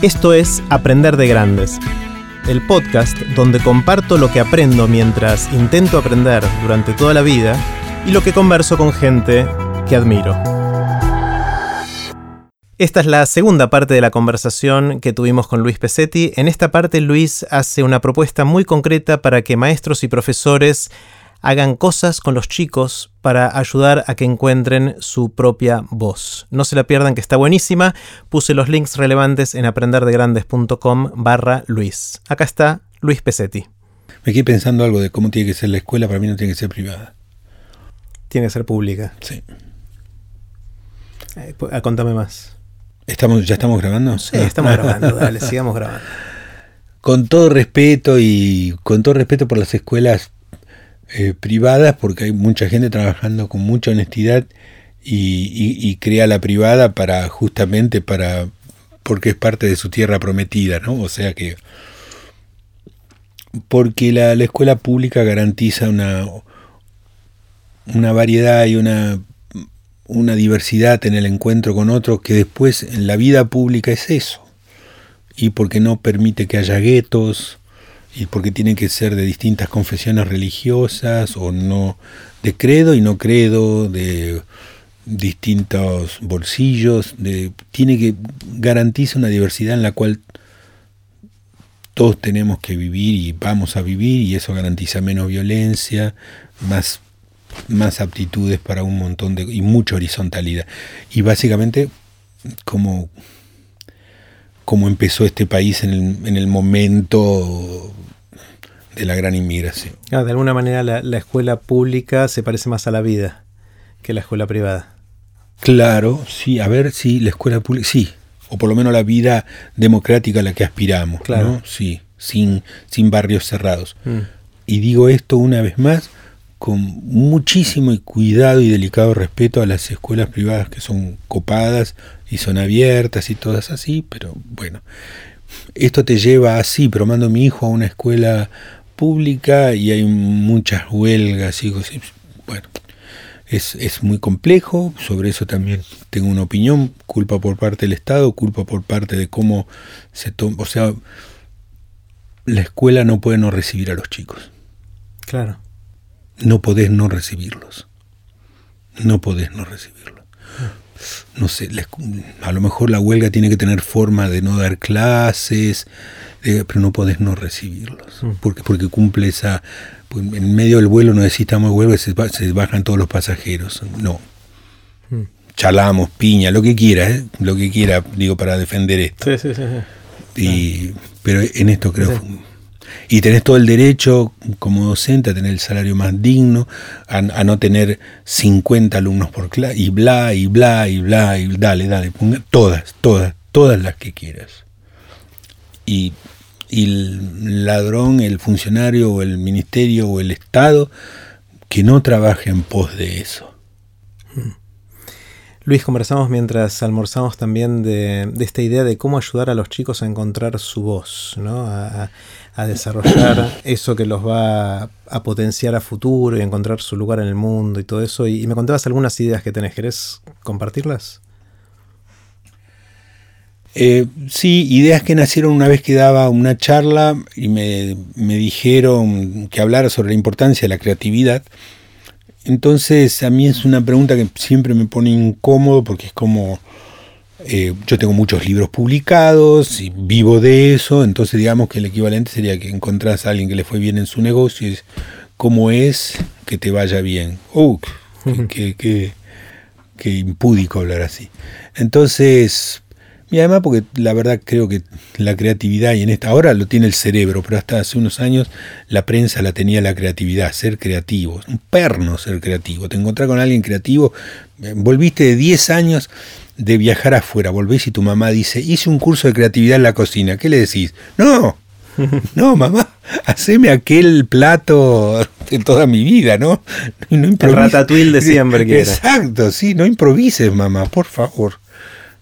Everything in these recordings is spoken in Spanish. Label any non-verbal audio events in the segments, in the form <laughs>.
Esto es Aprender de Grandes, el podcast donde comparto lo que aprendo mientras intento aprender durante toda la vida y lo que converso con gente que admiro. Esta es la segunda parte de la conversación que tuvimos con Luis Pesetti. En esta parte Luis hace una propuesta muy concreta para que maestros y profesores hagan cosas con los chicos para ayudar a que encuentren su propia voz. No se la pierdan que está buenísima. Puse los links relevantes en aprenderdegrandes.com barra Luis. Acá está Luis Pesetti. Me quedé pensando algo de cómo tiene que ser la escuela, para mí no tiene que ser privada. Tiene que ser pública. Sí. Eh, ah, contame más. ¿Estamos, ¿Ya estamos grabando? Sí, estamos grabando, dale, sigamos grabando. <laughs> Con todo respeto y con todo respeto por las escuelas eh, privadas, porque hay mucha gente trabajando con mucha honestidad y, crea la privada para justamente para porque es parte de su tierra prometida, ¿no? O sea que porque la, la escuela pública garantiza una una variedad y una una diversidad en el encuentro con otros que después en la vida pública es eso y porque no permite que haya guetos y porque tienen que ser de distintas confesiones religiosas o no de credo y no credo, de distintos bolsillos, tiene que garantiza una diversidad en la cual todos tenemos que vivir y vamos a vivir y eso garantiza menos violencia, más más aptitudes para un montón de y mucha horizontalidad. Y básicamente como como empezó este país en el, en el momento de la gran inmigración. Ah, de alguna manera la, escuela pública se parece más a la vida que la escuela privada. Claro, sí, a ver, sí, la escuela pública, sí, o por lo menos la vida democrática a la que aspiramos, claro. Sí, sin, sin barrios cerrados. Mm. Y digo esto una vez más con muchísimo cuidado y delicado respeto a las escuelas privadas que son copadas y son abiertas y todas así, pero bueno, esto te lleva así, pero mando a mi hijo a una escuela pública y hay muchas huelgas y bueno, es, es, muy complejo, sobre eso también tengo una opinión, culpa por parte del Estado, culpa por parte de cómo se toma, o sea, la escuela no puede no recibir a los chicos. Claro. No podés no recibirlos. No podés no recibirlos. No sé, a lo mejor la huelga tiene que tener forma de no dar clases, pero no podés no recibirlos, mm. porque, porque cumple esa... Pues, en medio del vuelo no necesitamos huelga, se, se bajan todos los pasajeros. No. Mm. Chalamos, piña, lo que quiera, ¿eh? lo que quiera, digo, para defender esto. Sí, sí, sí. Y, pero en esto creo... Y tenés todo el derecho como docente a tener el salario más digno, a, no tener 50 alumnos por clase, y bla, y bla, y bla, y dale, dale, ponga todas, todas, todas las que quieras. Y y el ladrón, el funcionario o el ministerio o el Estado que no trabaje en pos de eso. Luis, conversamos mientras almorzamos también de, esta idea de cómo ayudar a los chicos a encontrar su voz, ¿no? a, desarrollar <coughs> eso que los va a, potenciar a futuro y encontrar su lugar en el mundo y todo eso. Y, y me contabas algunas ideas que tenés. ¿Querés compartirlas? Eh, sí, ideas que nacieron una vez que daba una charla y me, dijeron que hablara sobre la importancia de la creatividad. Entonces a mí es una pregunta que siempre me pone incómodo porque es como eh, yo tengo muchos libros publicados y vivo de eso, entonces digamos que el equivalente sería que encontrás a alguien que le fue bien en su negocio y es cómo es que te vaya bien. ¡Uh! qué, qué impúdico hablar así. Entonces y además porque la verdad creo que la creatividad, y en esta hora lo tiene el cerebro, pero hasta hace unos años la prensa la tenía la creatividad, ser creativo, un perno ser creativo. Te encontrás con alguien creativo, eh, volviste de 10 años de viajar afuera, volvés y tu mamá dice, hice un curso de creatividad en la cocina, ¿qué le decís? No, no, <laughs> mamá, haceme aquel plato de toda mi vida, ¿no? no el ratatouille de siempre que Exacto, sí, no improvises, mamá, por favor.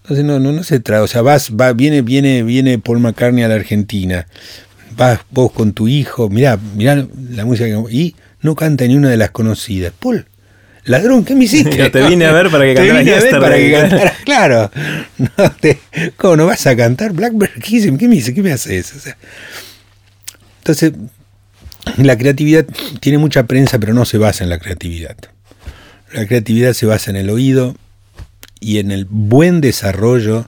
Entonces no, no, no se trata, o sea, vas, va, viene, viene, viene Paul McCartney a la Argentina, vas vos con tu hijo, mirá, mirá la música y no canta ni una de las conocidas. Paul, ladrón, ¿qué me hiciste? <laughs> te vine a ver para que cantaras. <laughs> Te vine a ver para que cantaras, <laughs> claro. No ¿Cómo no vas a cantar Blackbird Kism? ¿Qué me dice? ¿Qué me haces? O sea, entonces, la creatividad tiene mucha prensa, pero no se basa en la creatividad. La creatividad se basa en el oído y en el buen desarrollo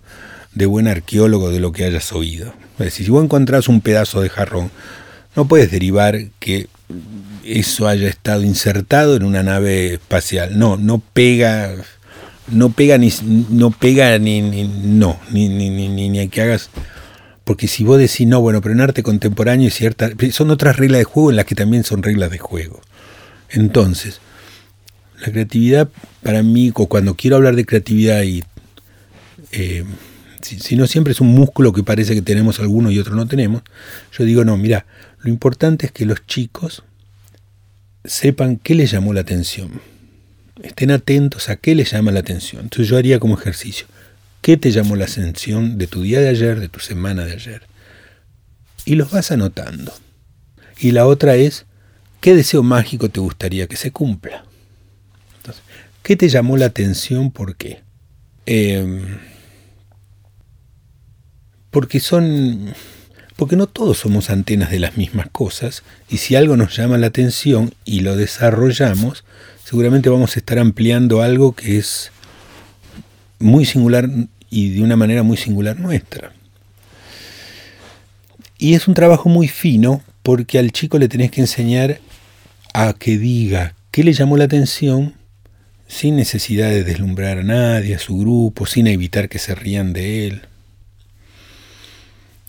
de buen arqueólogo de lo que hayas oído. Es decir, si vos encontrás un pedazo de jarrón, no puedes derivar que eso haya estado insertado en una nave espacial. No, no pega, no pega ni, no pega ni, no, ni, ni, ni, ni que hagas. Porque si vos decís, no, bueno, pero en arte contemporáneo y cierta, son otras reglas de juego en las que también son reglas de juego. Entonces, la creatividad para mí, cuando quiero hablar de creatividad y eh, si, no siempre es un músculo que parece que tenemos algunos y otros no tenemos, yo digo, no, mira, lo importante es que los chicos sepan qué les llamó la atención. Estén atentos a qué les llama la atención. Entonces yo haría como ejercicio, ¿qué te llamó la atención de tu día de ayer, de tu semana de ayer? Y los vas anotando. Y la otra es, ¿qué deseo mágico te gustaría que se cumpla? ¿Qué te llamó la atención? ¿Por qué? Eh, porque son porque no todos somos antenas de las mismas cosas y si algo nos llama la atención y lo desarrollamos, seguramente vamos a estar ampliando algo que es muy singular y de una manera muy singular nuestra. Y es un trabajo muy fino porque al chico le tenés que enseñar a que diga qué le llamó la atención sin necesidad de deslumbrar a nadie, a su grupo, sin evitar que se rían de él.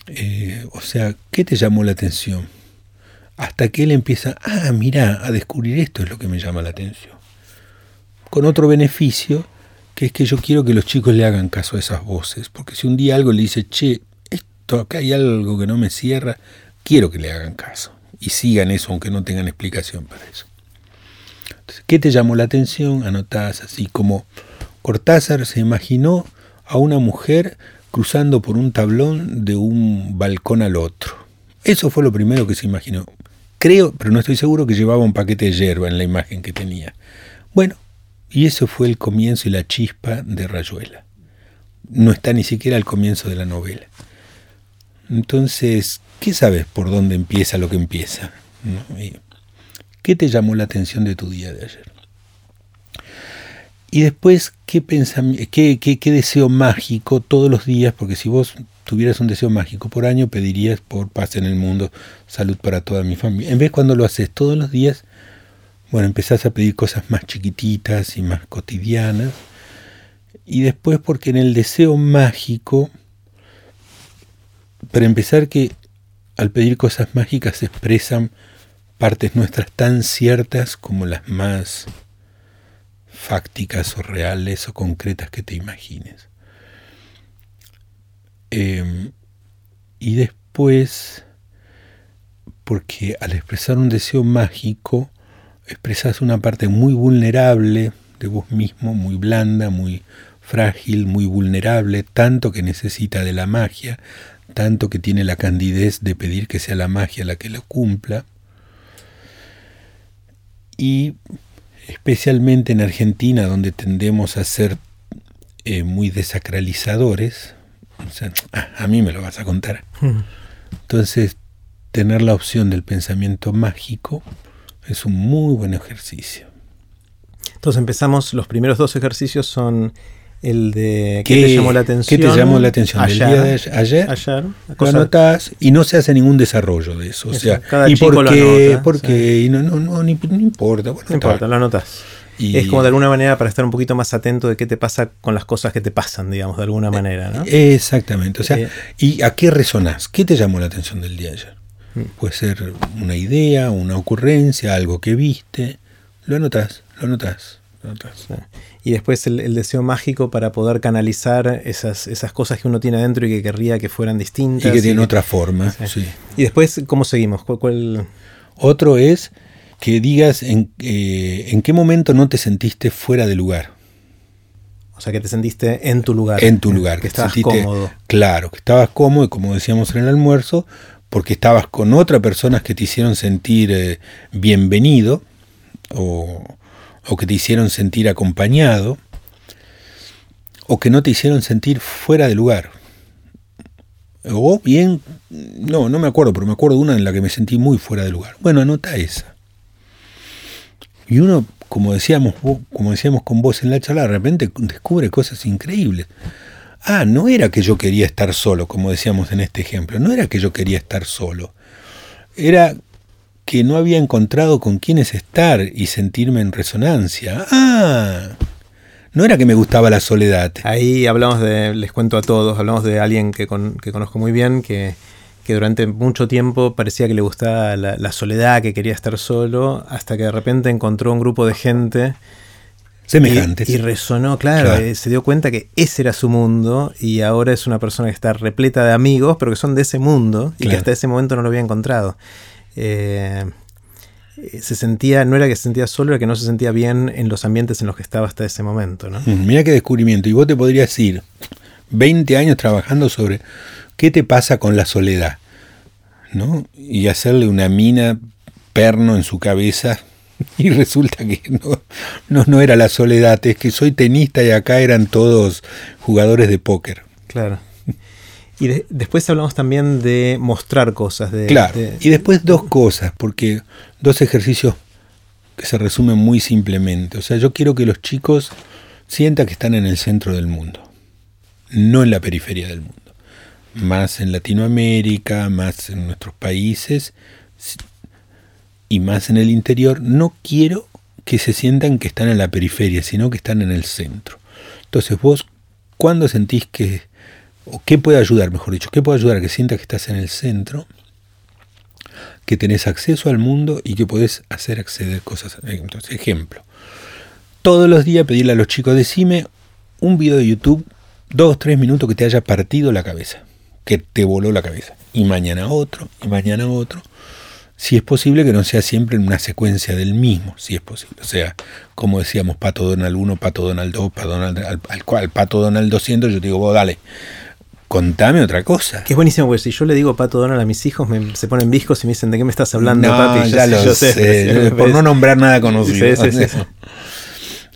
Eh, o sea, ¿qué te llamó la atención? Hasta que él empieza, ah, mira, a descubrir esto es lo que me llama la atención. Con otro beneficio, que es que yo quiero que los chicos le hagan caso a esas voces, porque si un día algo le dice, che, esto acá hay algo que no me cierra, quiero que le hagan caso y sigan eso aunque no tengan explicación para eso. ¿Qué te llamó la atención? Anotás así como Cortázar se imaginó a una mujer cruzando por un tablón de un balcón al otro. Eso fue lo primero que se imaginó. Creo, pero no estoy seguro que llevaba un paquete de hierba en la imagen que tenía. Bueno, y eso fue el comienzo y la chispa de Rayuela. No está ni siquiera al comienzo de la novela. Entonces, ¿qué sabes por dónde empieza lo que empieza? ¿Qué te llamó la atención de tu día de ayer? Y después, ¿qué, qué, qué, qué deseo mágico todos los días? Porque si vos tuvieras un deseo mágico por año, pedirías por paz en el mundo, salud para toda mi familia. En vez cuando lo haces todos los días, bueno, empezás a pedir cosas más chiquititas y más cotidianas. Y después porque en el deseo mágico, para empezar que al pedir cosas mágicas se expresan partes nuestras tan ciertas como las más fácticas o reales o concretas que te imagines. Em, y después, porque al expresar un deseo mágico, expresas una parte muy vulnerable de vos mismo, muy blanda, muy frágil, muy vulnerable, tanto que necesita de la magia, tanto que tiene la candidez de pedir que sea la magia la que lo cumpla. Y especialmente en Argentina, donde tendemos a ser eh, muy desacralizadores, a mí me lo vas a contar. Entonces, tener la opción del pensamiento mágico es un muy buen ejercicio. Entonces empezamos, los primeros dos ejercicios son el de qué, te llamó la atención. ¿Qué te llamó la atención del día de ayer? ayer lo anotás y no se hace ningún desarrollo de eso. O sea, cada y chico porque, lo porque y no, no, no, ni, no importa. Bueno, no importa, lo anotas. Y es como de alguna manera para estar un poquito más atento de qué te pasa con las cosas que te pasan, digamos, de alguna manera, ¿no? Exactamente. O sea, eh, ¿y a qué resonás? ¿Qué te llamó la atención del día de ayer? Mm. Puede ser una idea, una ocurrencia, algo que viste. Lo anotás, lo anotás. Lo anotás y después el, deseo mágico para poder canalizar esas, esas cosas que uno tiene adentro y que querría que fueran distintas. Y que tienen otra forma. Sí. Y después, ¿cómo seguimos? ¿Cuál, Otro es que digas en, eh, en qué momento no te sentiste fuera de lugar. O sea, que te sentiste en tu lugar. En tu lugar. Que estabas cómodo. Claro, que estabas cómodo, y como decíamos en el almuerzo, porque estabas con otras personas que te hicieron sentir eh, bienvenido o, o que te hicieron sentir acompañado, o que no te hicieron sentir fuera de lugar. O bien, no, no me acuerdo, pero me acuerdo de una en la que me sentí muy fuera de lugar. Bueno, anota esa. Y uno, como decíamos, como decíamos con vos en la charla, de repente descubre cosas increíbles. Ah, no era que yo quería estar solo, como decíamos en este ejemplo, no era que yo quería estar solo. Era que no había encontrado con quiénes estar y sentirme en resonancia. Ah, no era que me gustaba la soledad. Ahí hablamos de, les cuento a todos, hablamos de alguien que, que conozco muy bien, que, que, durante mucho tiempo parecía que le gustaba la, soledad, que quería estar solo, hasta que de repente encontró un grupo de gente. Semejantes. Y, resonó, claro, eh, se dio cuenta que ese era su mundo y ahora es una persona que está repleta de amigos, pero que son de ese mundo y que hasta ese momento no lo había encontrado. Eh, se sentía, no era que se sentía solo, era que no se sentía bien en los ambientes en los que estaba hasta ese momento. ¿no? Mira qué descubrimiento. Y vos te podrías ir 20 años trabajando sobre qué te pasa con la soledad, ¿no? Y hacerle una mina perno en su cabeza. <laughs> Y resulta que no, no, no era la soledad, es que soy tenista y acá eran todos jugadores de póker. Claro. Y después hablamos también de mostrar cosas. De, claro. y después dos cosas, porque dos ejercicios que se resumen muy simplemente. O sea, yo quiero que los chicos sientan que están en el centro del mundo, no en la periferia del mundo. Más en Latinoamérica, más en nuestros países y más en el interior. No quiero que se sientan que están en la periferia, sino que están en el centro. Entonces vos, cuando sentís que o qué puede ayudar, mejor dicho, qué puede ayudar a que sientas que estás en el centro, que tenés acceso al mundo y que podés hacer acceder cosas. Entonces, ejemplo, todos los días pedirle a los chicos, decime un video de YouTube, dos, tres minutos que te haya partido la cabeza, que te voló la cabeza, y mañana otro, y mañana otro. Si es posible que no sea siempre en una secuencia del mismo, si es posible. O sea, como decíamos, Pato Donald 1, Pato Donald 2, Pato Donald, al, al Pato Donald 200, yo te digo, vos dale, contame otra cosa. Que es buenísimo, porque si yo le digo Pato Donald a mis hijos, se ponen viscos y me dicen, ¿de qué me estás hablando, no, papi? ya lo <laughs> sé, por no nombrar nada conocido. <laughs>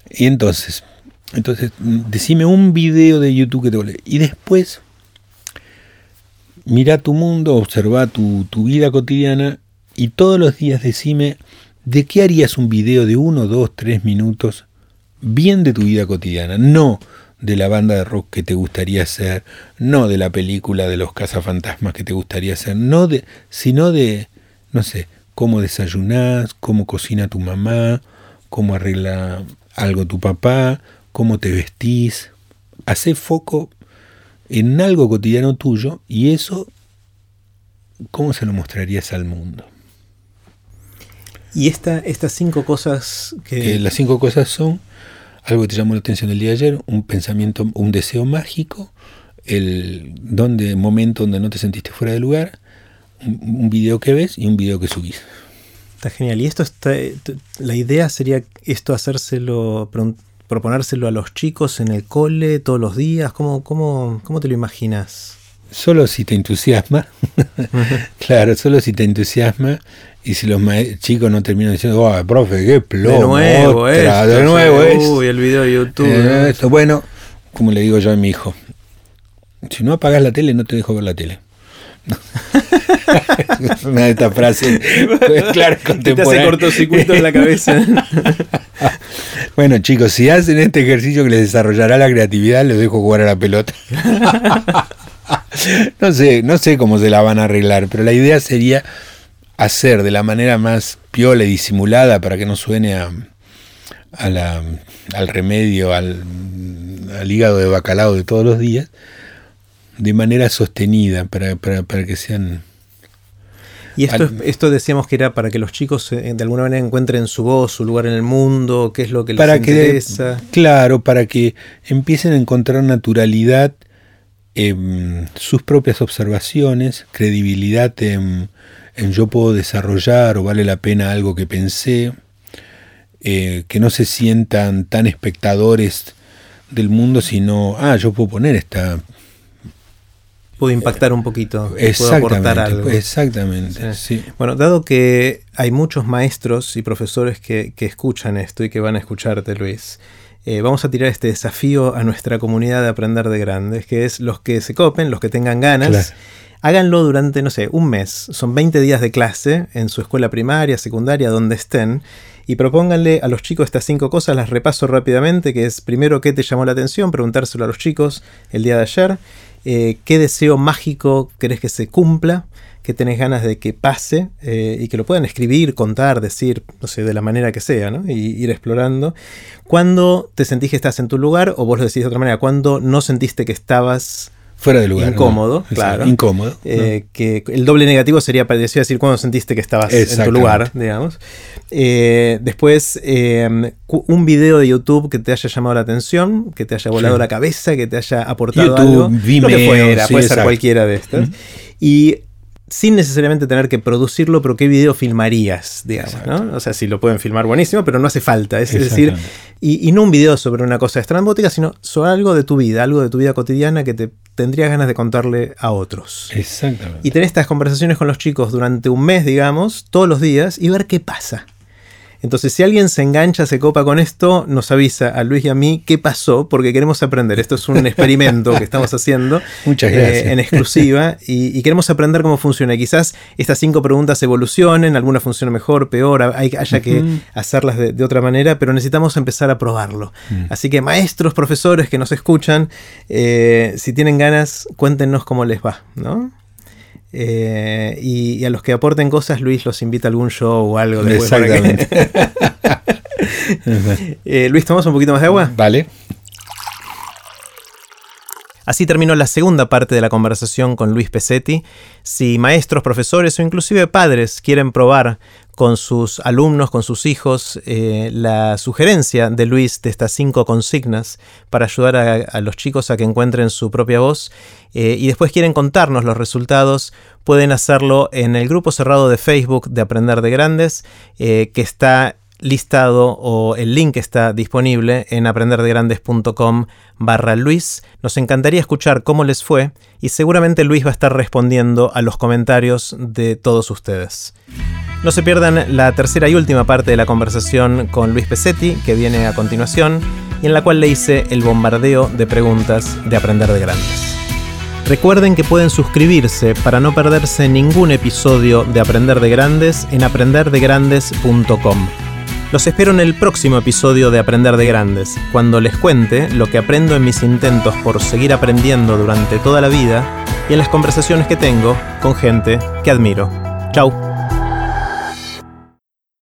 y entonces, entonces, decime un video de YouTube que te volé. Y después, mira tu mundo, observa tu, tu vida cotidiana y todos los días decime de qué harías un video de uno, dos, tres minutos bien de tu vida cotidiana. No de la banda de rock que te gustaría hacer, no de la película de los cazafantasmas que te gustaría hacer, no de, sino de, no sé, cómo desayunás, cómo cocina tu mamá, cómo arregla algo tu papá, cómo te vestís. Hacé foco en algo cotidiano tuyo y eso, ¿cómo se lo mostrarías al mundo? Y esta, estas cinco cosas que... las cinco cosas son algo que te llamó la atención el día de ayer, un pensamiento, un deseo mágico, el donde, momento donde no te sentiste fuera de lugar, un, video que ves y un video que subís. Está genial. Y esto está, la idea sería esto hacérselo, proponérselo a los chicos en el cole todos los días. ¿Cómo, cómo, cómo te lo imaginas? Solo si te entusiasma, <laughs> claro, solo si te entusiasma y si los chicos no terminan diciendo, oh, profe, qué plomo, de nuevo, de nuevo es. Uy, el video de YouTube. Eh, esto, bueno, como le digo yo a mi hijo, si no apagas la tele, no te dejo ver la tele. <laughs> una de estas frases claro, <laughs> Te hace cortocircuito en la cabeza. bueno, chicos, si hacen este ejercicio que les desarrollará la creatividad, les dejo jugar a la pelota. <laughs> no sé, no sé cómo se la van a arreglar, pero la idea sería hacer de la manera más piola y disimulada para que no suene a, al remedio, al, hígado de bacalao de todos los días, de manera sostenida para, para, que sean... Y esto, esto decíamos que era para que los chicos eh, de alguna manera encuentren su voz, su lugar en el mundo, qué es lo que les para interesa. claro, para que empiecen a encontrar naturalidad en sus propias observaciones, credibilidad en en yo puedo desarrollar o vale la pena algo que pensé, eh, que no se sientan tan espectadores del mundo, sino, ah, yo puedo poner esta, puedo impactar un poquito, puedo aportar algo. Exactamente, sí. Bueno, dado que hay muchos maestros y profesores que, escuchan esto y que van a escucharte, Luis, eh, vamos a tirar este desafío a nuestra comunidad de aprender de grandes, que es los que se copen, los que tengan ganas. Háganlo durante, no sé, un mes. Son 20 días de clase en su escuela primaria, secundaria, donde estén. Y propónganle a los chicos estas cinco cosas, las repaso rápidamente, que es primero qué te llamó la atención, preguntárselo a los chicos el día de ayer. Eh, qué deseo mágico querés que se cumpla, qué tenés ganas de que pase eh, y que lo puedan escribir, contar, decir, no sé, de la manera que sea, ¿no? Y ir explorando. ¿Cuándo te sentís que estás en tu lugar? O vos lo decís de otra manera, ¿cuándo no sentiste que estabas Fuera de lugar. Incómodo, claro. Incómodo. Eh, que el doble negativo sería parecía decir cuando sentiste que estabas en tu lugar, digamos. Eh, después, eh, un video de YouTube que te haya llamado la atención, que te haya volado la cabeza, que te haya aportado algo. Vimeo, lo que fuera, puede ser cualquiera de estas. Y sin necesariamente tener que producirlo, pero qué video filmarías, digamos, ¿no? O sea, si lo pueden filmar buenísimo, pero no hace falta. Es, decir, y, no un video sobre una cosa estrambótica, sino sobre algo de tu vida, algo de tu vida cotidiana que te tendrías ganas de contarle a otros. Exactamente. Y tener estas conversaciones con los chicos durante un mes, digamos, todos los días, y ver qué pasa. Entonces, si alguien se engancha, se copa con esto, nos avisa a Luis y a mí qué pasó, porque queremos aprender. Esto es un <laughs> experimento que estamos haciendo Muchas eh, en exclusiva <laughs> y, queremos aprender cómo funciona. Quizás estas cinco preguntas evolucionen, alguna funciona mejor, peor, haya que hacerlas de, otra manera, pero necesitamos empezar a probarlo. Mm. Así que maestros, profesores que nos escuchan, eh, si tienen ganas, cuéntenos cómo les va, ¿no? Eh, y, a los que aporten cosas, Luis los invita a algún show o algo. Exactamente. <laughs> Eh, Luis, ¿tomamos un poquito más de agua? Vale. Así terminó la segunda parte de la conversación con Luis Pesetti. Si maestros, profesores o inclusive padres quieren probar con sus alumnos, con sus hijos, eh, la sugerencia de Luis de estas cinco consignas para ayudar a, los chicos a que encuentren su propia voz eh, y después quieren contarnos los resultados, pueden hacerlo en el grupo cerrado de Facebook de Aprender de Grandes, eh, que está listado o el link está disponible en aprenderdegrandes.com barra Luis. Nos encantaría escuchar cómo les fue y seguramente Luis va a estar respondiendo a los comentarios de todos ustedes. No se pierdan la tercera y última parte de la conversación con Luis Pesetti, que viene a continuación, y en la cual le hice el bombardeo de preguntas de Aprender de Grandes. Recuerden que pueden suscribirse para no perderse ningún episodio de Aprender de Grandes en aprenderdegrandes.com. Los espero en el próximo episodio de Aprender de Grandes, cuando les cuente lo que aprendo en mis intentos por seguir aprendiendo durante toda la vida y en las conversaciones que tengo con gente que admiro. Chau.